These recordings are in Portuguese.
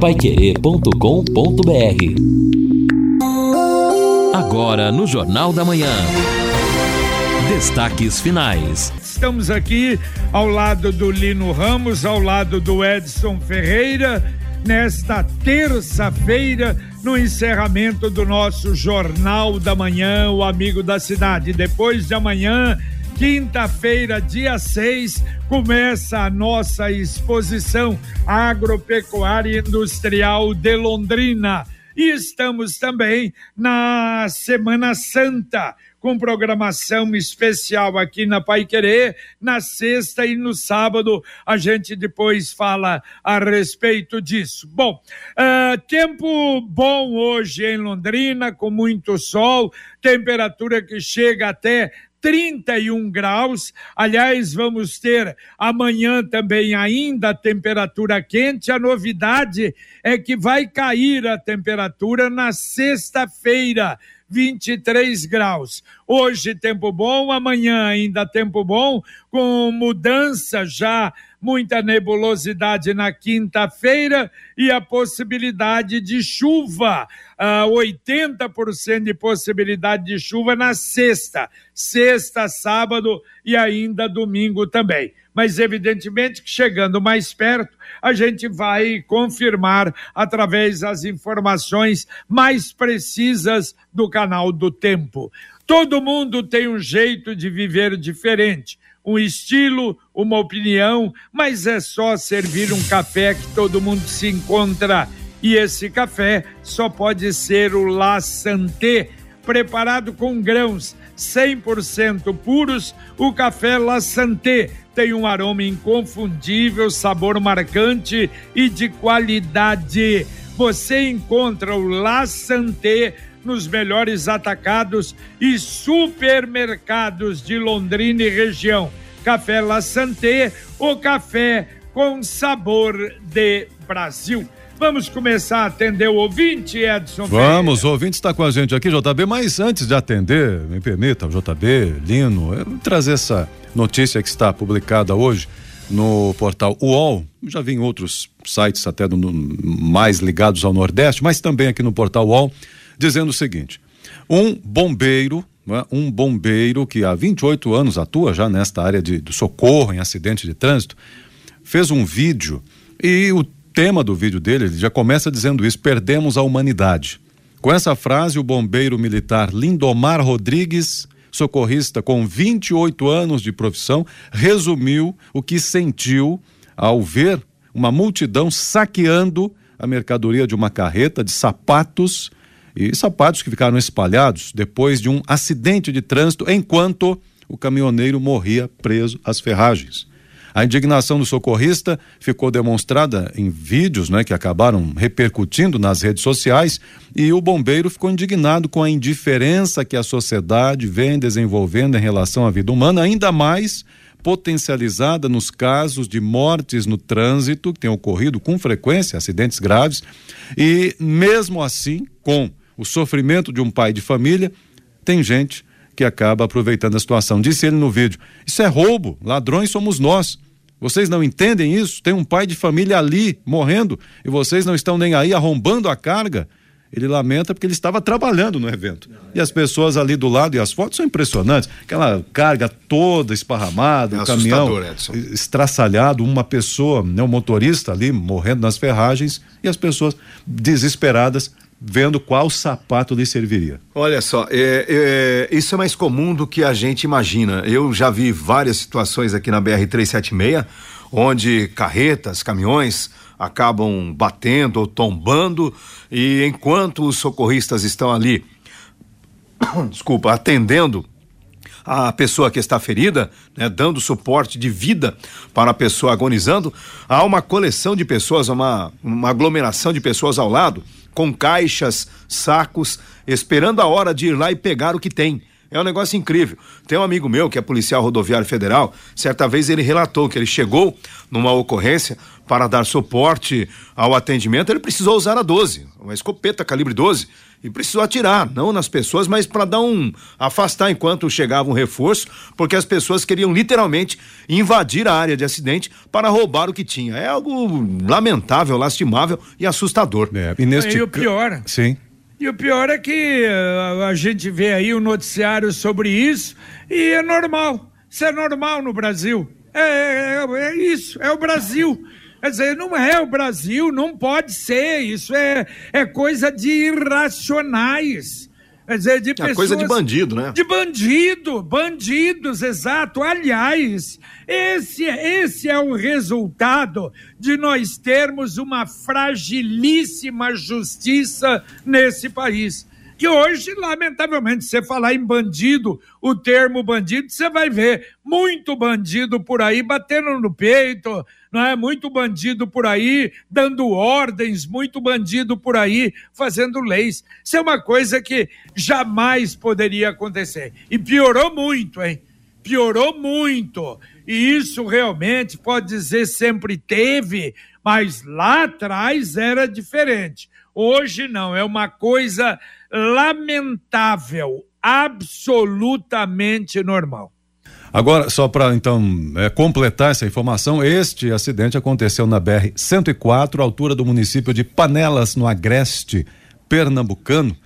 paiquerê.com.br Agora no Jornal da Manhã. Destaques finais. Estamos aqui ao lado do Lino Ramos, ao lado do Edson Ferreira, nesta terça-feira, no encerramento do nosso Jornal da Manhã, o Amigo da Cidade. Depois de amanhã, quinta-feira, dia 6, começa a nossa exposição agropecuária industrial de Londrina. E estamos também na Semana Santa com programação especial aqui na Pai Querer, na sexta e no sábado. A gente depois fala a respeito disso. Bom, uh, tempo bom hoje em Londrina, com muito sol, temperatura que chega até 31 graus. Aliás, vamos ter amanhã também ainda temperatura quente. A novidade é que vai cair a temperatura na sexta-feira. 23 graus. Hoje tempo bom, amanhã ainda tempo bom, com mudança já muita nebulosidade na quinta-feira e a possibilidade de chuva, uh, 80% de possibilidade de chuva na sexta, sexta, sábado e ainda domingo também. Mas evidentemente que chegando mais perto, a gente vai confirmar através das informações mais precisas do canal do Tempo. Todo mundo tem um jeito de viver diferente um estilo, uma opinião, mas é só servir um café que todo mundo se encontra. E esse café só pode ser o La Santé, preparado com grãos 100% puros. O café La Santé tem um aroma inconfundível, sabor marcante e de qualidade. Você encontra o La Santé nos melhores atacados e supermercados de Londrina e região. Café La Santé, o café com sabor de Brasil. Vamos começar a atender o ouvinte, Edson. Vamos, o ouvinte está com a gente aqui, JB, mas antes de atender, me permita, JB, Lino, trazer essa notícia que está publicada hoje no portal UOL, já vi em outros sites até do, mais ligados ao Nordeste, mas também aqui no portal UOL, dizendo o seguinte: um bombeiro, é? um bombeiro que há 28 anos atua já nesta área de, de socorro em acidente de trânsito, fez um vídeo e o tema do vídeo dele ele já começa dizendo isso: perdemos a humanidade. Com essa frase, o bombeiro militar Lindomar Rodrigues, socorrista com 28 anos de profissão, resumiu o que sentiu ao ver uma multidão saqueando a mercadoria de uma carreta de sapatos e sapatos que ficaram espalhados depois de um acidente de trânsito enquanto o caminhoneiro morria preso às ferragens. A indignação do socorrista ficou demonstrada em vídeos né, que acabaram repercutindo nas redes sociais e o bombeiro ficou indignado com a indiferença que a sociedade vem desenvolvendo em relação à vida humana, ainda mais potencializada nos casos de mortes no trânsito, que tem ocorrido com frequência, acidentes graves, e mesmo assim, com o sofrimento de um pai de família, tem gente que acaba aproveitando a situação. Disse ele no vídeo: Isso é roubo, ladrões somos nós. Vocês não entendem isso? Tem um pai de família ali morrendo e vocês não estão nem aí arrombando a carga. Ele lamenta porque ele estava trabalhando no evento. E as pessoas ali do lado, e as fotos são impressionantes. Aquela carga toda esparramada, é o caminhão Edson. estraçalhado, uma pessoa, né, um motorista ali morrendo nas ferragens e as pessoas desesperadas vendo qual sapato lhe serviria. Olha só, é, é, isso é mais comum do que a gente imagina. Eu já vi várias situações aqui na BR 376 onde carretas, caminhões acabam batendo ou tombando e enquanto os socorristas estão ali, desculpa, atendendo a pessoa que está ferida, né, dando suporte de vida para a pessoa agonizando, há uma coleção de pessoas, uma, uma aglomeração de pessoas ao lado com caixas, sacos, esperando a hora de ir lá e pegar o que tem. É um negócio incrível. Tem um amigo meu que é policial rodoviário federal, certa vez ele relatou que ele chegou numa ocorrência para dar suporte ao atendimento, ele precisou usar a 12, uma escopeta calibre 12, e precisou atirar, não nas pessoas, mas para dar um afastar enquanto chegava um reforço, porque as pessoas queriam literalmente invadir a área de acidente para roubar o que tinha. É algo lamentável, lastimável e assustador. É, e, neste... e o pior. Sim. E o pior é que uh, a gente vê aí o noticiário sobre isso e é normal. Isso é normal no Brasil. É, é, é isso, é o Brasil. Quer dizer, não é o Brasil, não pode ser. Isso é, é coisa de irracionais. Quer dizer, de é pessoas. coisa de bandido, né? De bandido, bandidos, exato. Aliás, esse, esse é o resultado de nós termos uma fragilíssima justiça nesse país. Que hoje, lamentavelmente, você falar em bandido, o termo bandido, você vai ver muito bandido por aí batendo no peito, não é? Muito bandido por aí dando ordens, muito bandido por aí fazendo leis. Isso é uma coisa que jamais poderia acontecer. E piorou muito, hein? Piorou muito. E isso realmente pode dizer sempre teve, mas lá atrás era diferente. Hoje não, é uma coisa lamentável, absolutamente normal. Agora, só para então é, completar essa informação, este acidente aconteceu na BR 104, altura do município de Panelas, no Agreste Pernambucano,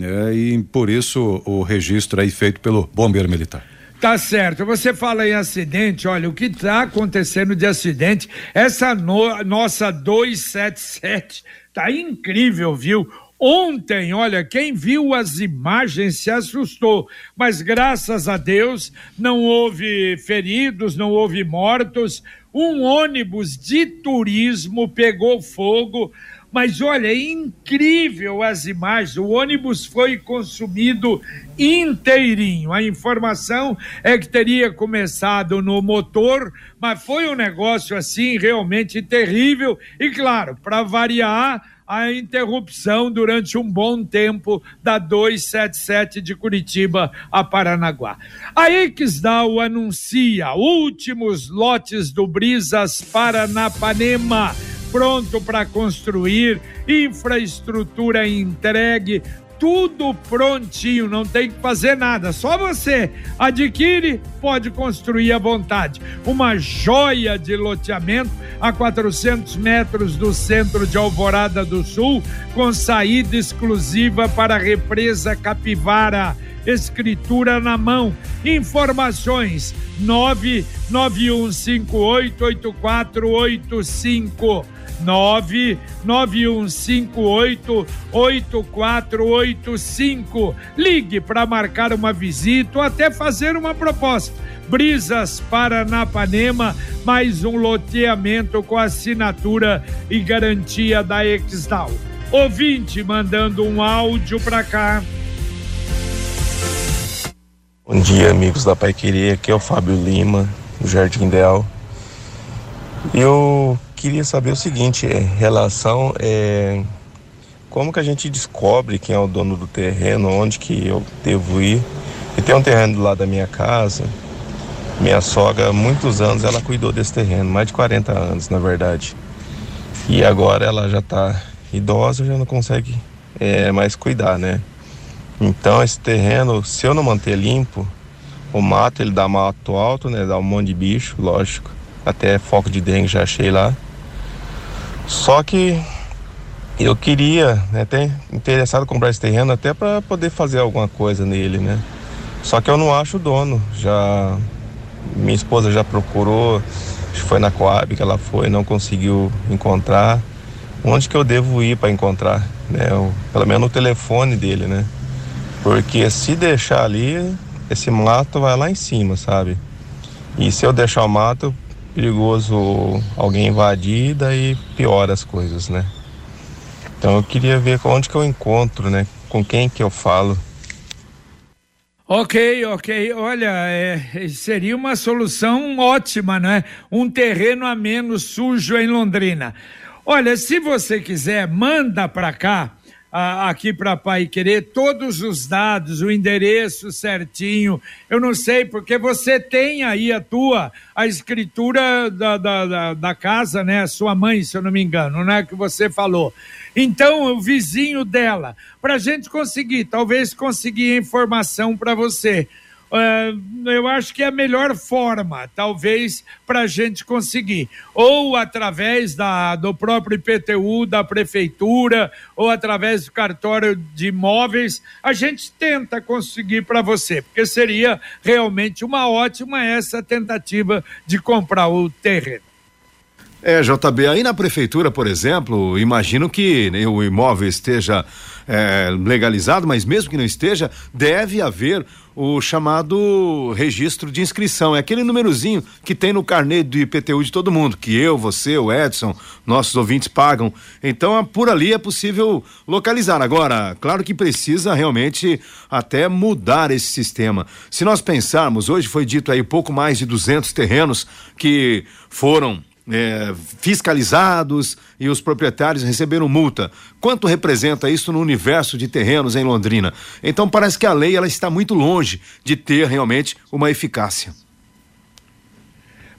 é, e por isso o registro aí feito pelo bombeiro militar. Tá certo. Você fala em acidente, olha, o que está acontecendo de acidente, essa no, nossa 277 tá incrível, viu? Ontem, olha, quem viu as imagens se assustou, mas graças a Deus não houve feridos, não houve mortos. Um ônibus de turismo pegou fogo, mas olha, incrível as imagens. O ônibus foi consumido inteirinho. A informação é que teria começado no motor, mas foi um negócio assim realmente terrível. E claro, para variar, a interrupção durante um bom tempo da 277 de Curitiba a Paranaguá. A Exdal anuncia últimos lotes do Brisas Paranapanema pronto para construir, infraestrutura entregue, tudo prontinho, não tem que fazer nada, só você adquire, pode construir à vontade. Uma joia de loteamento a 400 metros do centro de Alvorada do Sul, com saída exclusiva para a represa Capivara. Escritura na mão. Informações: 991588485 991588485. Ligue para marcar uma visita ou até fazer uma proposta. Brisas Paranapanema, mais um loteamento com assinatura e garantia da Exdal. Ouvinte mandando um áudio para cá. Bom dia, amigos da Pai Querer. Aqui é o Fábio Lima, do Jardim Ideal. Eu queria saber o seguinte, é, relação é como que a gente descobre quem é o dono do terreno, onde que eu devo ir. E tem um terreno do lado da minha casa. Minha sogra, há muitos anos, ela cuidou desse terreno, mais de 40 anos, na verdade. E agora ela já está idosa, já não consegue é, mais cuidar, né? Então esse terreno, se eu não manter limpo, o mato ele dá mato alto, né? Dá um monte de bicho, lógico. Até foco de dengue já achei lá. Só que eu queria, né, até interessado em comprar esse terreno até para poder fazer alguma coisa nele, né? Só que eu não acho o dono. Já minha esposa já procurou, foi na Coab que ela foi, não conseguiu encontrar. Onde que eu devo ir para encontrar, né? O, pelo menos o telefone dele, né? Porque se deixar ali, esse mato vai lá em cima, sabe? E se eu deixar o mato, perigoso alguém invadir, daí piora as coisas, né? Então eu queria ver onde que eu encontro, né? Com quem que eu falo. Ok, ok. Olha, é, seria uma solução ótima, não é? Um terreno a menos sujo em Londrina. Olha, se você quiser, manda para cá aqui para Pai Querer todos os dados, o endereço certinho. Eu não sei, porque você tem aí a tua, a escritura da, da, da, da casa, né? A sua mãe, se eu não me engano, né? Que você falou. Então, o vizinho dela, para a gente conseguir, talvez conseguir informação para você. Uh, eu acho que é a melhor forma, talvez, para a gente conseguir. Ou através da, do próprio IPTU, da prefeitura, ou através do cartório de imóveis, a gente tenta conseguir para você, porque seria realmente uma ótima essa tentativa de comprar o terreno. É, JB, aí na prefeitura, por exemplo, imagino que o imóvel esteja é, legalizado, mas mesmo que não esteja, deve haver o chamado registro de inscrição. É aquele númerozinho que tem no carnê do IPTU de todo mundo, que eu, você, o Edson, nossos ouvintes pagam. Então, por ali é possível localizar. Agora, claro que precisa realmente até mudar esse sistema. Se nós pensarmos, hoje foi dito aí pouco mais de 200 terrenos que foram é, fiscalizados e os proprietários receberam multa. Quanto representa isso no universo de terrenos em Londrina? Então parece que a lei ela está muito longe de ter realmente uma eficácia.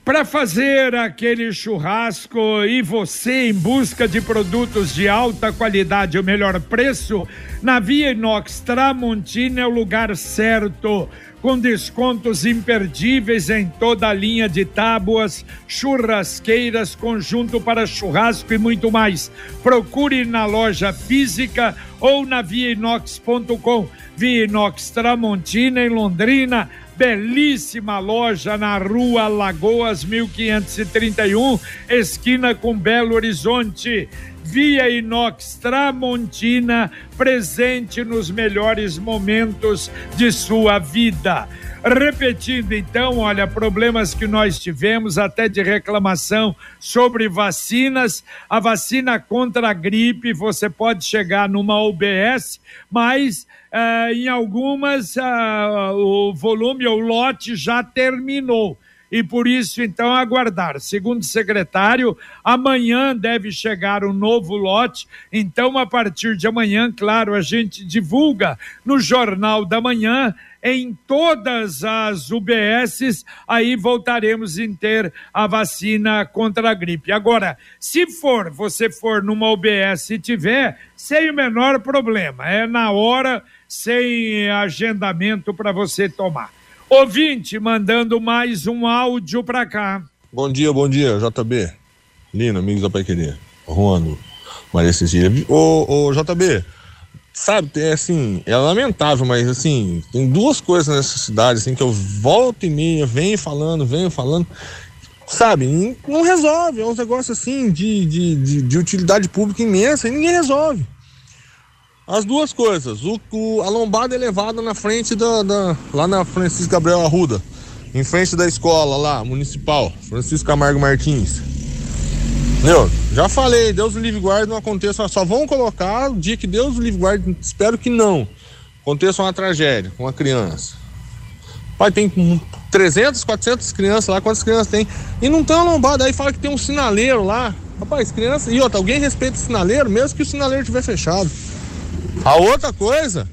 Para fazer aquele churrasco e você em busca de produtos de alta qualidade e o melhor preço, na Via Inox Tramontina é o lugar certo com descontos imperdíveis em toda a linha de tábuas, churrasqueiras, conjunto para churrasco e muito mais. Procure na loja física ou na viainox.com. Via Inox Tramontina em Londrina, belíssima loja na rua Lagoas 1531, esquina com Belo Horizonte. Via Inox Tramontina, presente nos melhores momentos de sua vida. Repetindo então, olha, problemas que nós tivemos até de reclamação sobre vacinas. A vacina contra a gripe, você pode chegar numa UBS, mas uh, em algumas uh, o volume ou lote já terminou e por isso, então, aguardar. Segundo o secretário, amanhã deve chegar um novo lote. Então, a partir de amanhã, claro, a gente divulga no Jornal da Manhã em todas as UBSs, aí voltaremos a ter a vacina contra a gripe. Agora, se for, você for numa UBS e tiver, sem o menor problema, é na hora, sem agendamento para você tomar. Ouvinte mandando mais um áudio para cá. Bom dia, bom dia, JB. Lino, amigos da Pai Querer. Juano, Maria Cecília. Ô, ô, JB, sabe, é assim, é lamentável, mas assim, tem duas coisas nessa cidade, assim, que eu volto e meia, venho falando, venho falando, sabe, não resolve, é uns negócios assim de, de, de, de utilidade pública imensa e ninguém resolve. As duas coisas. O, o, a lombada elevada na frente da, da, Lá na Francisco Gabriel Arruda. Em frente da escola lá, municipal. Francisco Camargo Martins. Meu, já falei, Deus livre guarde não aconteça. Só vão colocar o dia que Deus livre guarde, espero que não. Aconteça uma tragédia com uma criança. Pai, tem 300, 400 crianças lá, quantas crianças tem? E não tem uma lombada, aí fala que tem um sinaleiro lá. Rapaz, criança. E outra, alguém respeita o sinaleiro, mesmo que o sinaleiro estiver fechado. A outra coisa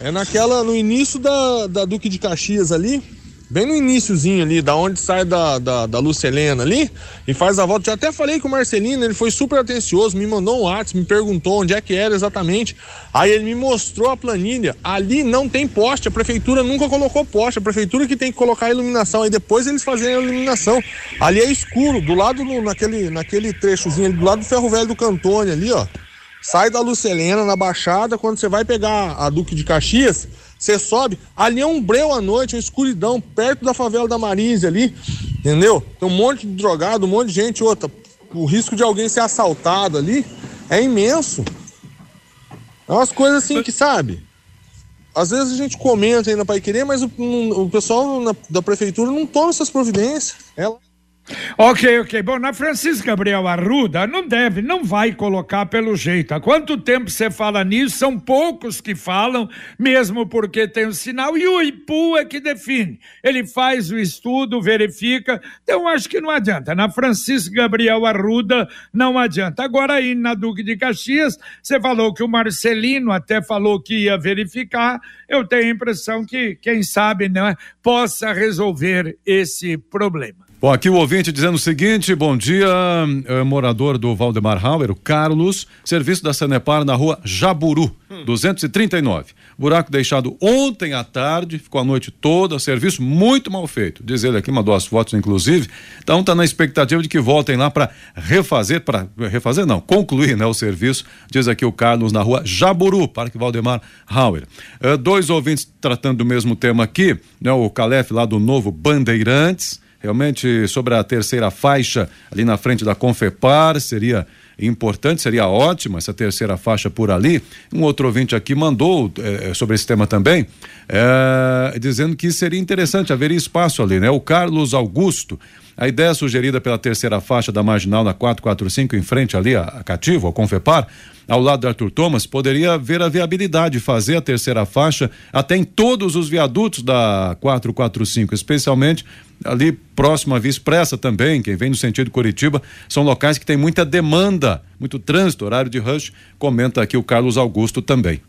é naquela, no início da, da Duque de Caxias ali, bem no iníciozinho ali, da onde sai da, da, da Lúcia Helena ali, e faz a volta. Já até falei com o Marcelino, ele foi super atencioso, me mandou um WhatsApp, me perguntou onde é que era exatamente. Aí ele me mostrou a planilha. Ali não tem poste, a prefeitura nunca colocou poste, a prefeitura que tem que colocar a iluminação, aí depois eles fazem a iluminação. Ali é escuro, do lado, no, naquele, naquele trechozinho ali, do lado do ferro velho do Cantone ali, ó. Sai da Lucelena, na Baixada, quando você vai pegar a Duque de Caxias, você sobe, ali é um breu à noite, uma escuridão, perto da favela da Marise ali, entendeu? Tem um monte de drogado, um monte de gente, outra. O risco de alguém ser assaltado ali é imenso. É umas coisas assim que, sabe? Às vezes a gente comenta ainda para querer, mas o, o pessoal na, da prefeitura não toma essas providências. Ela... Ok, ok. Bom, na Francisco Gabriel Arruda, não deve, não vai colocar pelo jeito. Há quanto tempo você fala nisso? São poucos que falam, mesmo porque tem o um sinal, e o IPU é que define. Ele faz o estudo, verifica, então acho que não adianta. Na Francisco Gabriel Arruda, não adianta. Agora, aí na Duque de Caxias, você falou que o Marcelino até falou que ia verificar, eu tenho a impressão que, quem sabe, né, possa resolver esse problema. Bom, aqui o ouvinte dizendo o seguinte: bom dia, é, morador do Valdemar Hauer, o Carlos, serviço da Sanepar na rua Jaburu, hum. 239. Buraco deixado ontem à tarde, ficou a noite toda, serviço muito mal feito. Diz ele aqui, mandou as fotos, inclusive. Então está na expectativa de que voltem lá para refazer, para refazer não, concluir né, o serviço, diz aqui o Carlos na rua Jaburu, Parque Valdemar Hauer. É, dois ouvintes tratando do mesmo tema aqui, né, o Calef lá do Novo Bandeirantes realmente sobre a terceira faixa ali na frente da Confepar, seria importante, seria ótima essa terceira faixa por ali. Um outro ouvinte aqui mandou eh, sobre esse tema também, eh, dizendo que seria interessante, haveria espaço ali, né? O Carlos Augusto. A ideia sugerida pela terceira faixa da marginal na 445, em frente ali a, a Cativo, ao Confepar, ao lado do Arthur Thomas, poderia ver a viabilidade de fazer a terceira faixa até em todos os viadutos da 445, especialmente ali próximo à Via Expressa também, quem vem no sentido Curitiba, são locais que têm muita demanda, muito trânsito, horário de rush, comenta aqui o Carlos Augusto também.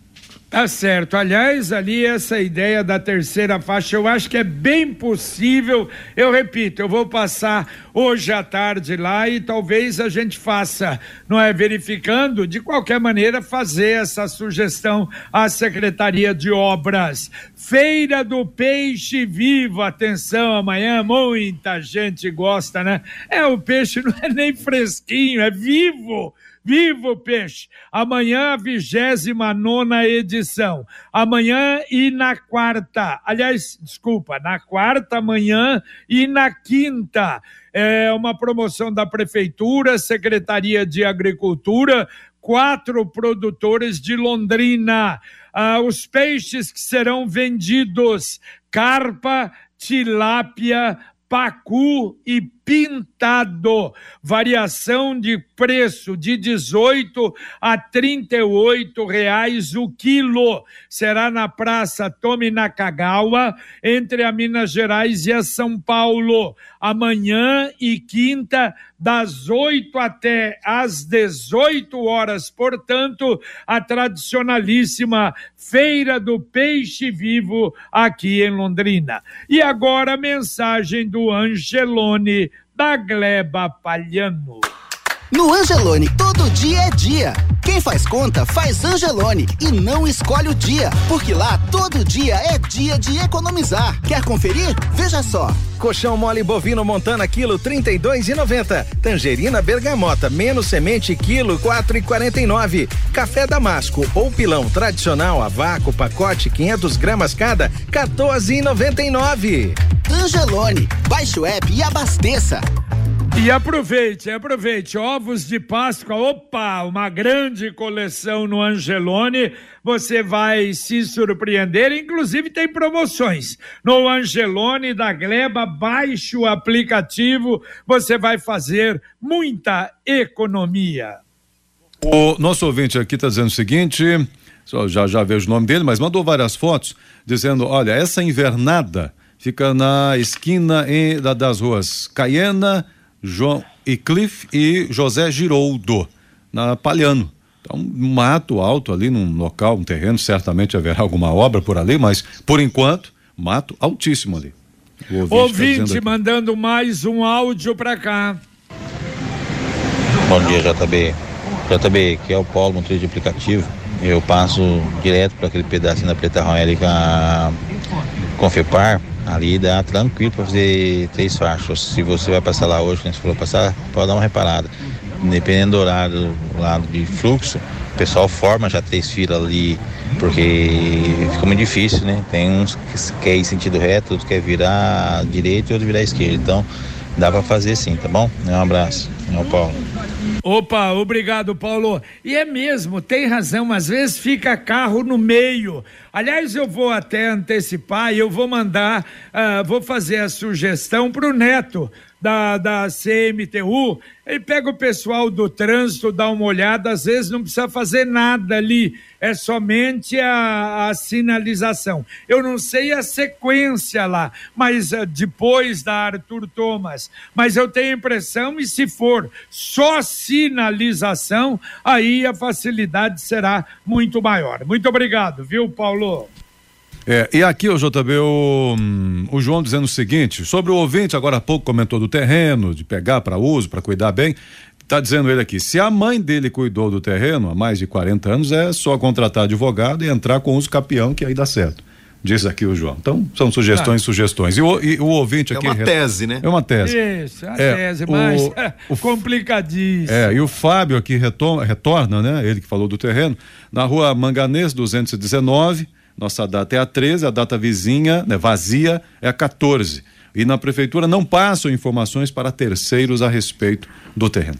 Tá certo. Aliás, ali essa ideia da terceira faixa, eu acho que é bem possível. Eu repito, eu vou passar hoje à tarde lá e talvez a gente faça, não é verificando, de qualquer maneira fazer essa sugestão à Secretaria de Obras. Feira do Peixe Vivo, atenção, amanhã muita gente gosta, né? É o peixe não é nem fresquinho, é vivo Viva o Peixe! Amanhã, a 29 edição. Amanhã e na quarta. Aliás, desculpa, na quarta, amanhã e na quinta. É uma promoção da Prefeitura, Secretaria de Agricultura, quatro produtores de Londrina. Ah, os peixes que serão vendidos: carpa, tilápia, pacu e pintado. Variação de preço de 18 a 38 reais o quilo. Será na Praça Tomi Nakagawa, entre a Minas Gerais e a São Paulo. Amanhã e quinta, das 8 até às 18 horas. Portanto, a tradicionalíssima Feira do Peixe Vivo aqui em Londrina. E agora a mensagem do Angelone da Gleba Palhano. No Angelone, todo dia é dia. Quem faz conta, faz Angelone e não escolhe o dia, porque lá todo dia é dia de economizar. Quer conferir? Veja só. Colchão mole bovino montana quilo 32,90. Tangerina bergamota menos semente quilo 4,49. Café damasco ou pilão tradicional a vácuo pacote 500 gramas cada 14,99. Angelone, baixe o app e abasteça. E aproveite, aproveite. Ovos de Páscoa, opa, uma grande coleção no Angelone. Você vai se surpreender. Inclusive, tem promoções. No Angelone da Gleba, baixe o aplicativo. Você vai fazer muita economia. O nosso ouvinte aqui está dizendo o seguinte. Já, já vejo o nome dele, mas mandou várias fotos dizendo: olha, essa invernada fica na esquina em, da, das ruas Caiena João Eclife e José Giroldo, na Palhano. Então, um mato alto ali num local, um terreno, certamente haverá alguma obra por ali, mas por enquanto, mato altíssimo ali. O ouvinte, tá ouvinte tá mandando mais um áudio para cá. Bom dia, JB. JB, aqui é o Paulo, motorista de aplicativo. Eu passo direto para aquele pedacinho da Preta Royal com a Confepar Ali dá tranquilo para fazer três faixas. Se você vai passar lá hoje, como você falou passar, pode dar uma reparada. Dependendo do horário do lado de fluxo, o pessoal forma já três filas ali, porque fica muito difícil, né? Tem uns que quer ir sentido reto, outros quer virar direito e outros virar esquerda. Então, dá para fazer sim, tá bom? Um abraço. É o Paulo. Opa, obrigado, Paulo. E é mesmo, tem razão, às vezes fica carro no meio. Aliás, eu vou até antecipar e eu vou mandar, uh, vou fazer a sugestão para o Neto da, da CMTU, ele pega o pessoal do trânsito, dá uma olhada, às vezes não precisa fazer nada ali, é somente a, a sinalização. Eu não sei a sequência lá, mas uh, depois da Arthur Thomas, mas eu tenho a impressão, e se for só sinalização, aí a facilidade será muito maior. Muito obrigado, viu, Paulo? É, e aqui, o JB, o, o João dizendo o seguinte, sobre o ouvinte, agora há pouco comentou do terreno, de pegar para uso, para cuidar bem. Está dizendo ele aqui, se a mãe dele cuidou do terreno há mais de 40 anos, é só contratar advogado e entrar com uso capião que aí dá certo. Diz aqui o João. Então, são sugestões, ah. sugestões. E o, e o ouvinte aqui. É uma tese, né? É uma tese. Isso, é uma é, tese, mas o, o, complicadíssimo. É, e o Fábio aqui retorna, retorna, né? Ele que falou do terreno, na rua Manganês 219 nossa data é a 13, a data vizinha, né, vazia, é a 14. E na prefeitura não passam informações para terceiros a respeito do terreno.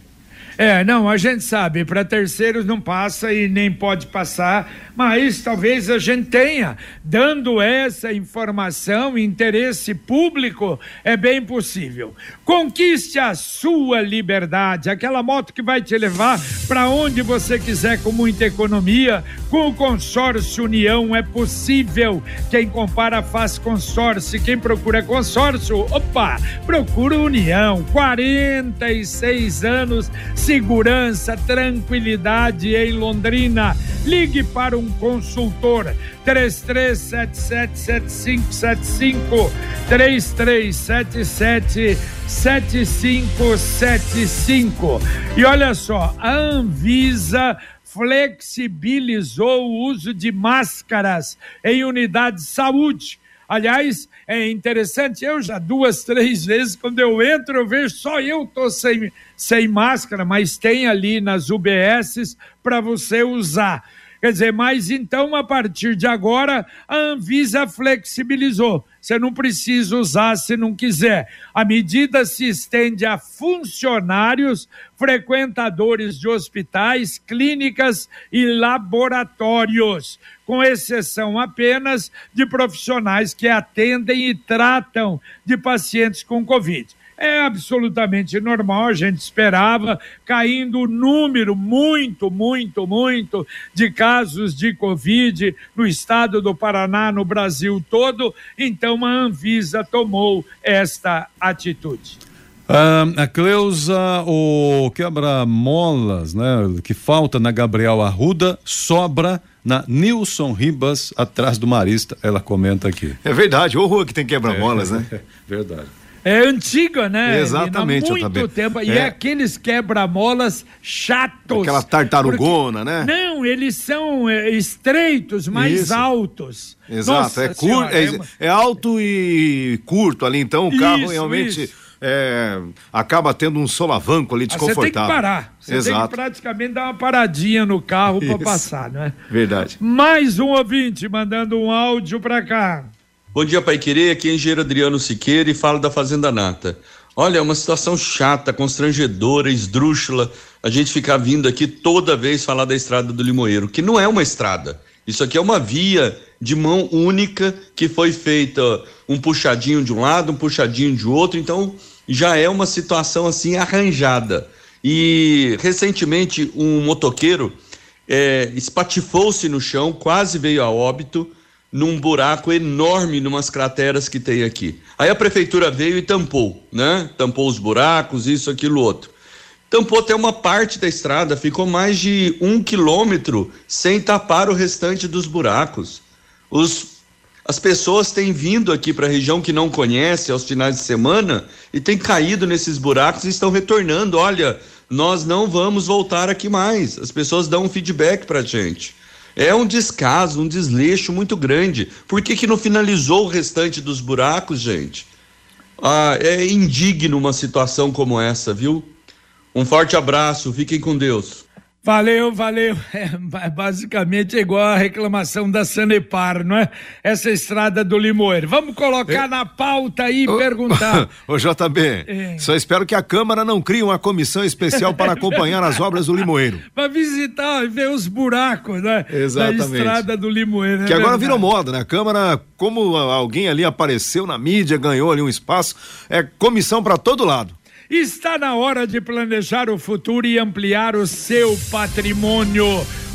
É, não, a gente sabe, para terceiros não passa e nem pode passar, mas talvez a gente tenha, dando essa informação, interesse público, é bem possível. Conquiste a sua liberdade, aquela moto que vai te levar para onde você quiser com muita economia. Com o consórcio União é possível. Quem compara faz consórcio, quem procura consórcio, opa, procura União. 46 anos segurança, tranquilidade em Londrina. Ligue para um consultor 33777575 3377 7575. E olha só, a Anvisa flexibilizou o uso de máscaras em unidades de saúde Aliás, é interessante, eu já duas, três vezes, quando eu entro, eu vejo só eu estou sem, sem máscara, mas tem ali nas UBSs para você usar. Quer dizer, mas então, a partir de agora, a Anvisa flexibilizou. Você não precisa usar se não quiser. A medida se estende a funcionários, frequentadores de hospitais, clínicas e laboratórios, com exceção apenas de profissionais que atendem e tratam de pacientes com Covid é absolutamente normal, a gente esperava, caindo o número muito, muito, muito de casos de Covid no estado do Paraná, no Brasil todo, então a Anvisa tomou esta atitude. Ah, a Cleusa, o quebra-molas, né, que falta na Gabriel Arruda, sobra na Nilson Ribas, atrás do Marista, ela comenta aqui. É verdade, ô rua que tem quebra-molas, é, né? É, verdade é antiga, né? Exatamente, Há muito tempo. E é, é aqueles quebra-molas chatos. Aquela tartarugona, porque... né? Não, eles são é, estreitos, mais Isso. altos. Exato, é, cur... é, uma... é, alto e curto ali, então o carro isso, realmente. Isso. É, acaba tendo um solavanco ali desconfortável. Ah, você tem que parar. Você Exato. tem que praticamente dar uma paradinha no carro para passar, não é? Verdade. Mais um ouvinte mandando um áudio para cá. Bom dia, Pai Querer. Aqui é engenheiro Adriano Siqueira e falo da Fazenda Nata. Olha, é uma situação chata, constrangedora, esdrúxula, a gente ficar vindo aqui toda vez falar da estrada do Limoeiro, que não é uma estrada. Isso aqui é uma via de mão única que foi feita um puxadinho de um lado, um puxadinho de outro, então já é uma situação assim arranjada. E recentemente um motoqueiro é, espatifou-se no chão, quase veio a óbito num buraco enorme numas crateras que tem aqui. Aí a prefeitura veio e tampou, né? Tampou os buracos, isso, aquilo, outro. Tampou até uma parte da estrada, ficou mais de um quilômetro sem tapar o restante dos buracos. Os, as pessoas têm vindo aqui para a região que não conhece aos finais de semana e têm caído nesses buracos e estão retornando. Olha, nós não vamos voltar aqui mais. As pessoas dão um feedback para gente. É um descaso, um desleixo muito grande. Por que, que não finalizou o restante dos buracos, gente? Ah, é indigno uma situação como essa, viu? Um forte abraço, fiquem com Deus. Valeu, valeu. É, basicamente é igual a reclamação da Sanepar, não é? Essa estrada do Limoeiro. Vamos colocar é. na pauta aí e perguntar. Ô, JB, é. só espero que a Câmara não crie uma comissão especial para acompanhar as obras do Limoeiro. Para visitar e ver os buracos, né? Exatamente. Da estrada do Limoeiro. É que agora verdade. virou moda, né? A Câmara, como alguém ali apareceu na mídia, ganhou ali um espaço, é comissão para todo lado. Está na hora de planejar o futuro e ampliar o seu patrimônio.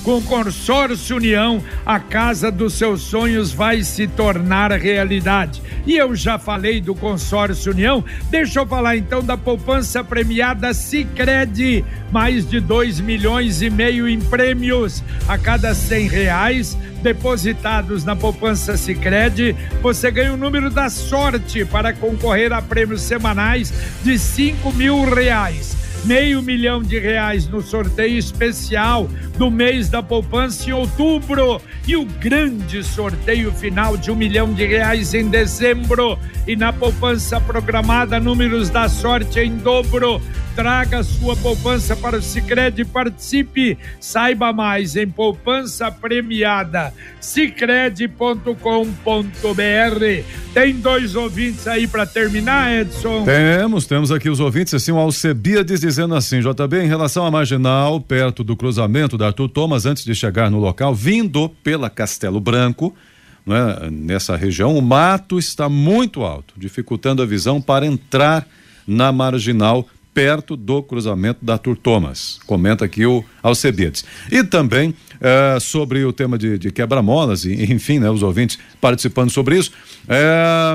Com o Consórcio União, a casa dos seus sonhos vai se tornar realidade. E eu já falei do Consórcio União, deixa eu falar então da poupança premiada Sicredi, mais de 2 milhões e meio em prêmios. A cada 100 reais depositados na poupança Sicredi, você ganha o número da sorte para concorrer a prêmios semanais de 5 mil reais meio milhão de reais no sorteio especial do mês da poupança em outubro e o grande sorteio final de um milhão de reais em dezembro. E na poupança programada, números da sorte em dobro. Traga sua poupança para o Cicred e participe. Saiba mais em poupança premiada cicred.com.br. Tem dois ouvintes aí para terminar, Edson? Temos, temos aqui os ouvintes, assim, o Alcebiades dizendo assim, JB, em relação à marginal, perto do cruzamento da Arthur Thomas, antes de chegar no local, vindo pela Castelo Branco, é? nessa região, o mato está muito alto, dificultando a visão para entrar na marginal perto do cruzamento da Arthur Thomas. Comenta aqui o Alcebiades. E também é, sobre o tema de, de quebra-molas, enfim, né, os ouvintes participando sobre isso. É,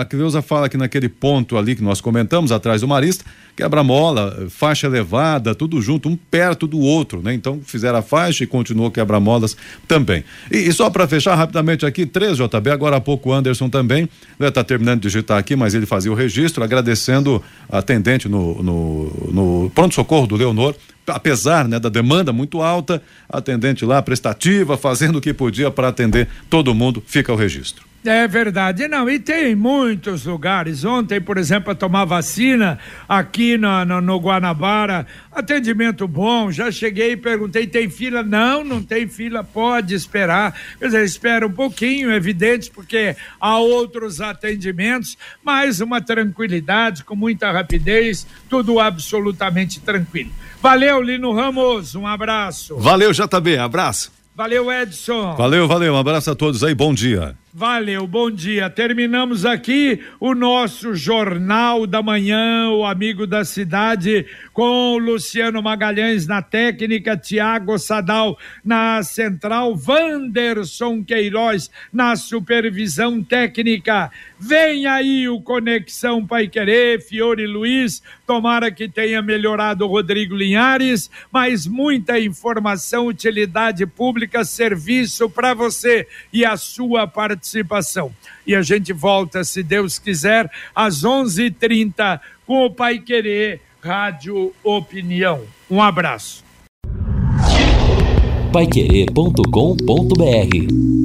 a Creuza fala que naquele ponto ali que nós comentamos, atrás do Marista, quebra-mola, faixa elevada, tudo junto, um perto do outro, né? Então fizeram a faixa e continuou quebra-molas também. E, e só para fechar rapidamente aqui, três JB, agora há pouco o Anderson também, né, terminando de digitar aqui, mas ele fazia o registro, agradecendo a atendente no, no pronto-socorro do Leonor apesar né, da demanda muito alta, atendente lá, prestativa, fazendo o que podia para atender todo mundo, fica o registro. É verdade, não, e tem muitos lugares. Ontem, por exemplo, a tomar vacina aqui no, no, no, Guanabara, atendimento bom. Já cheguei e perguntei: tem fila? Não, não tem fila, pode esperar. Quer dizer, espera um pouquinho, evidente, porque há outros atendimentos, mas uma tranquilidade, com muita rapidez, tudo absolutamente tranquilo. Valeu, Lino Ramos, um abraço. Valeu, JB, abraço. Valeu, Edson. Valeu, valeu, um abraço a todos aí, bom dia. Valeu, bom dia. Terminamos aqui o nosso Jornal da Manhã, o Amigo da Cidade, com Luciano Magalhães na técnica, Tiago Sadal na central, Vanderson Queiroz na supervisão técnica. Vem aí o Conexão Pai Querer, Fiore Luiz, tomara que tenha melhorado o Rodrigo Linhares, mas muita informação, utilidade pública, serviço para você e a sua participação participação. E a gente volta, se Deus quiser, às 11:30 com o Pai Querer Rádio Opinião. Um abraço. Paiquerê.com.br